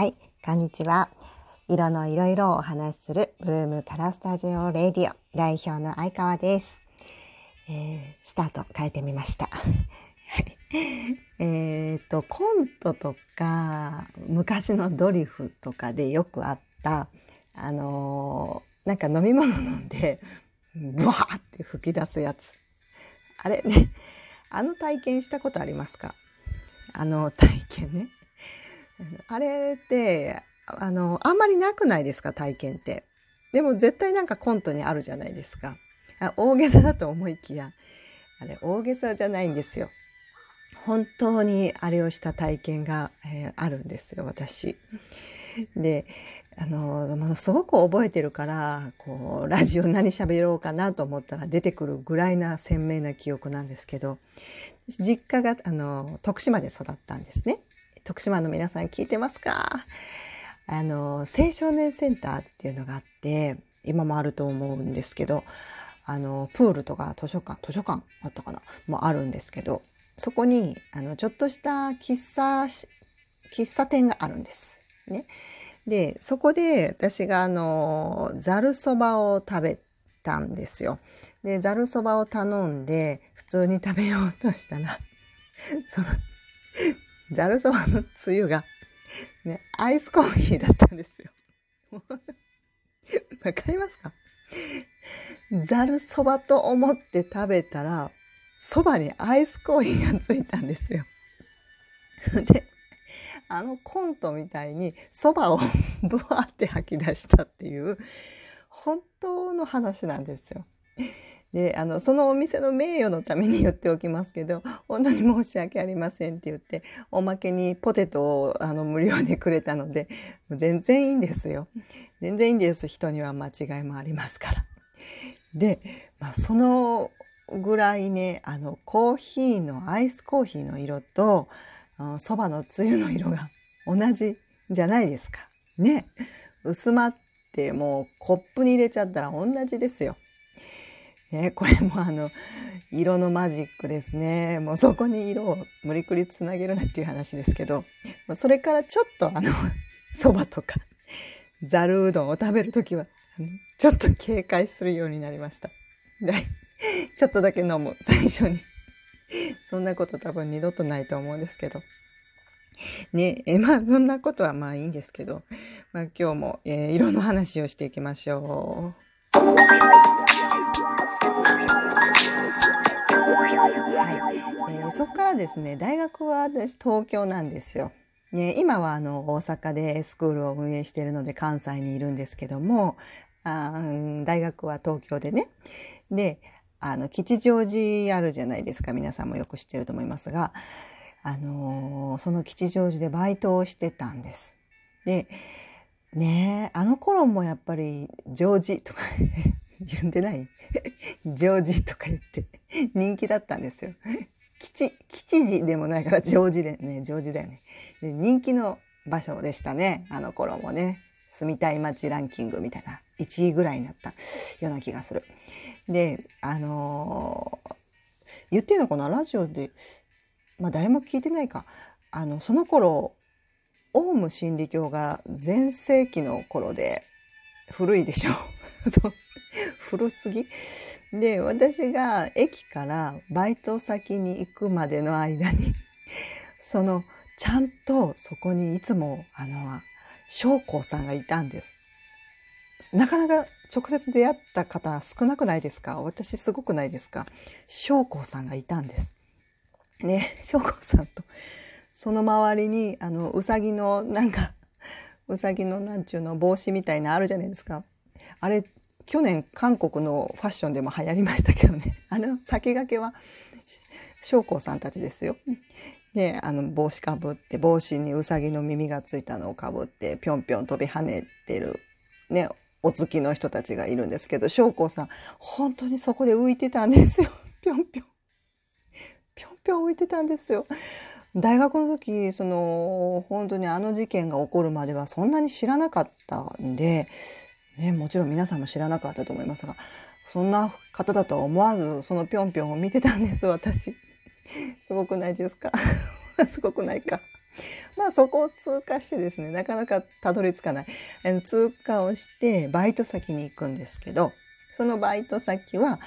はい、こんにちは。色のいろいろお話しするブルームカラースタジオレディオ代表の相川です。えースタート変えてみました。えっと、コントとか、昔のドリフとかでよくあった、あのーなんか飲み物飲んで、ブワーって吹き出すやつ。あれね、あの体験したことありますか？あの体験ね。あれって、あの、あんまりなくないですか？体験って。でも絶対なんかコントにあるじゃないですか。大げさだと思いきや、あれ大げさじゃないんですよ。本当にあれをした体験が、えーあるんですよ、私。で、あの、もうすごく覚えてるから、こう、ラジオ何喋ろうかなと思ったら出てくるぐらいな鮮明な記憶なんですけど、実家が、あの、徳島で育ったんですね。徳島の皆さん聞いてますか？あの、青少年センターっていうのがあって、今もあると思うんですけど、あの、プールとか図書館、図書館あったかな？もあるんですけど、そこに、あの、ちょっとした喫茶、喫茶店があるんです。ね。で、そこで私があの、ざるそばを食べたんですよ。で、ざるそばを頼んで、普通に食べようとしたら、その、ざるそばのつゆが、ね、アイスコーヒーだったんですよ。わかりますか？ざるそばと思って食べたら、そばにアイスコーヒーがついたんですよ。で、あのコントみたいにそばを ブワーって吐き出したっていう、本当の話なんですよ。で、あの、そのお店の名誉のために言っておきますけど、本当に申し訳ありませんって言って、おまけにポテトをあの無料でくれたので、全然いいんですよ。全然いいんです。人には間違いもありますから。で、まあ、そのぐらいね、あの、コーヒーの、アイスコーヒーの色と、そばのつゆの色が同じじゃないですか。ね。薄まってもうコップに入れちゃったら同じですよ。ね、これもあの、色のマジックですね。もうそこに色を無理くりつなげるなっていう話ですけど、それからちょっとあの、そばとか、ざるうどんを食べるときは、ちょっと警戒するようになりました。でちょっとだけ飲む、最初に。そんなこと多分二度とないと思うんですけど。ねえ、まあそんなことはまあいいんですけど、まあ今日も、えー色の話をしていきましょう。そこからですね、大学は私東京なんですよ。ね、今はあの大阪でスクールを運営しているので関西にいるんですけども、あ大学は東京でね。で、あの、吉祥寺あるじゃないですか。皆さんもよく知ってると思いますが、あのーその吉祥寺でバイトをしてたんです。で、ね、あの頃もやっぱり、ジョージとか 言ってない？ジョージとか言って人気だったんですよ。吉、吉寺でもないからジョージでね、ジョージだよね。で人気の場所でしたね。あの頃もね。住みたい街ランキングみたいな1位ぐらいになったような気がする。で、あのー言っていいのかな？ラジオで、まあ誰も聞いてないか。あの、その頃、オウム真理教が全盛期の頃で、古いでしょう 古すぎ？で、私が駅からバイト先に行くまでの間に、その、ちゃんとそこにいつも、あの、将校さんがいたんです。なかなか直接出会った方少なくないですか？私すごくないですか？将校さんがいたんです。ね、将校さんと、その周りに、あの、うさぎの、なんか、うさぎのなんちゅうの帽子みたいなあるじゃないですか。あれ、去年韓国のファッションでも流行りましたけどね。あの先駆けは、将校さんたちですよ。で、あの、帽子かぶって、帽子にうさぎの耳がついたのをかぶって、ぴょんぴょん飛び跳ねてる、ね、お付きの人たちがいるんですけど、将校さん、本当にそこで浮いてたんですよ。ぴょんぴょん。ぴょんぴょん浮いてたんですよ。大学の時、その、本当にあの事件が起こるまではそんなに知らなかったんで、ね、もちろん皆さんも知らなかったと思いますが、そんな方だとは思わず、そのぴょんぴょんを見てたんです、私。すごくないですか？すごくないか？まあそこを通過してですねなかなかたどり着かない通過をしてバイト先に行くんですけどそのバイト先は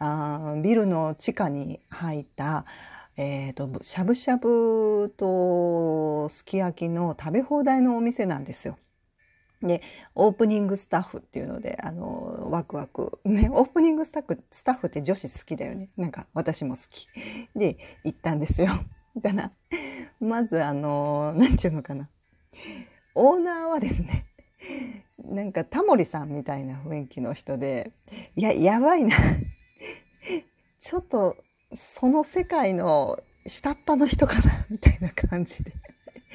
あビルの地下に入ったえー、としゃぶしゃぶとすき焼きの食べ放題のお店なんですよ。でオープニングスタッフっていうのであのワクワク。ねオープニングスタッフスタッフって女子好きだよね。なんか私も好き。で行ったんですよ。だからまずあの何て言うのかな。オーナーはですねなんかタモリさんみたいな雰囲気の人でいややばいな。ちょっとその世界の下っ端の人かなみたいな感じで。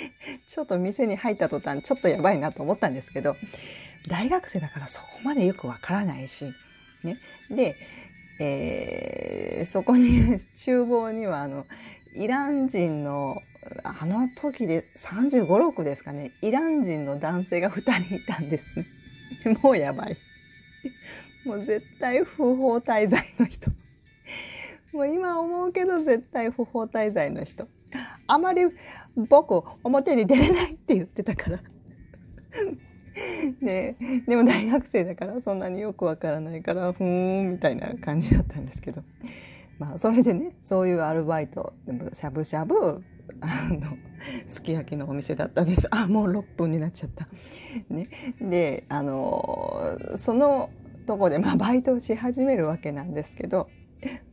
ちょっと店に入った途端ちょっとやばいなと思ったんですけど大学生だからそこまでよくわからないし、ね、で、えー、そこに厨房にはあのイラン人のあの時で3 5 6ですかね。イラン人の男性が2人いたんですね。もうやばい。もう絶対不法滞在の人。もう今思うけど絶対不法滞在の人。あまり僕表に出れないって言ってたから。ででも大学生だからそんなによくわからないからふーんみたいな感じだったんですけど。まあそれでねそういうアルバイトでもしゃぶしゃぶあのすき焼きのお店だったんです。あもう6分になっちゃった。ね、であのそのとこで、まあ、バイトをし始めるわけなんですけど。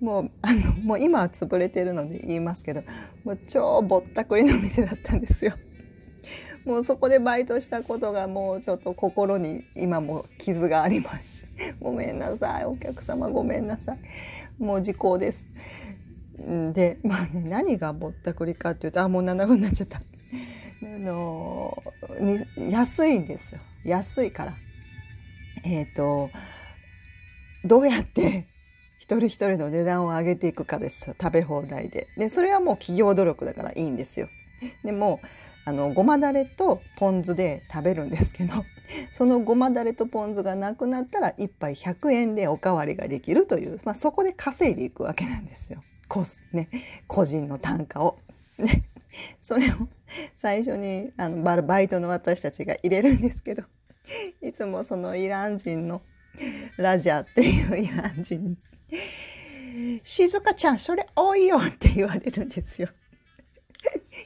もうあのもう今は潰れてるので言いますけどもう超ぼったくりの店だったんですよ。もうそこでバイトしたことがもうちょっと心に今も傷があります。ごめんなさいお客様ごめんなさいもう時効です。でまあね何がぼったくりかっていうとあもう7分になっちゃった。あの安いんですよ安いから。えっ、ー、とどうやって一人一人の値段を上げていくかです食べ放題で。でそれはもう企業努力だからいいんですよ。でもあのごまだれとポン酢で食べるんですけど そのごまだれとポン酢がなくなったら1杯100円でおかわりができるという、まあ、そこで稼いでいくわけなんですよ。コス、ね、個人の単価を。ね、それを最初にあのバイトの私たちが入れるんですけどいつもそのイラン人のラジャーっていうイラン人に「静香ちゃんそれ多いよ」って言われるんですよ。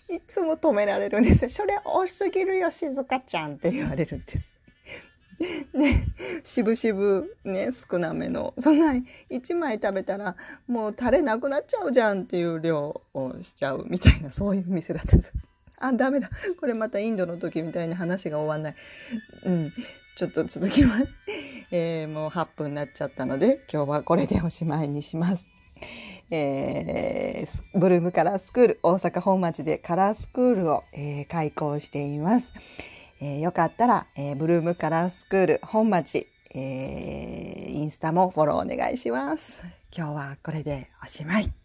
いつも止められるんですよ。それ多すぎるよ静香ちゃんって言われるんです。でしぶしぶね少なめのそんな1枚食べたらもうタレなくなっちゃうじゃんっていう量をしちゃうみたいなそういう店だったんです。あダメだこれまたインドの時みたいに話が終わんない。うんちょっと続きます。えー、もう8分になっちゃったので今日はこれでおしまいにします。えー、ブルームカラースクール大阪本町でカラースクールを、えー、開講しています。えー、よかったら、えー、ブルームカラースクール本町、えー、インスタもフォローお願いします。今日はこれでおしまい。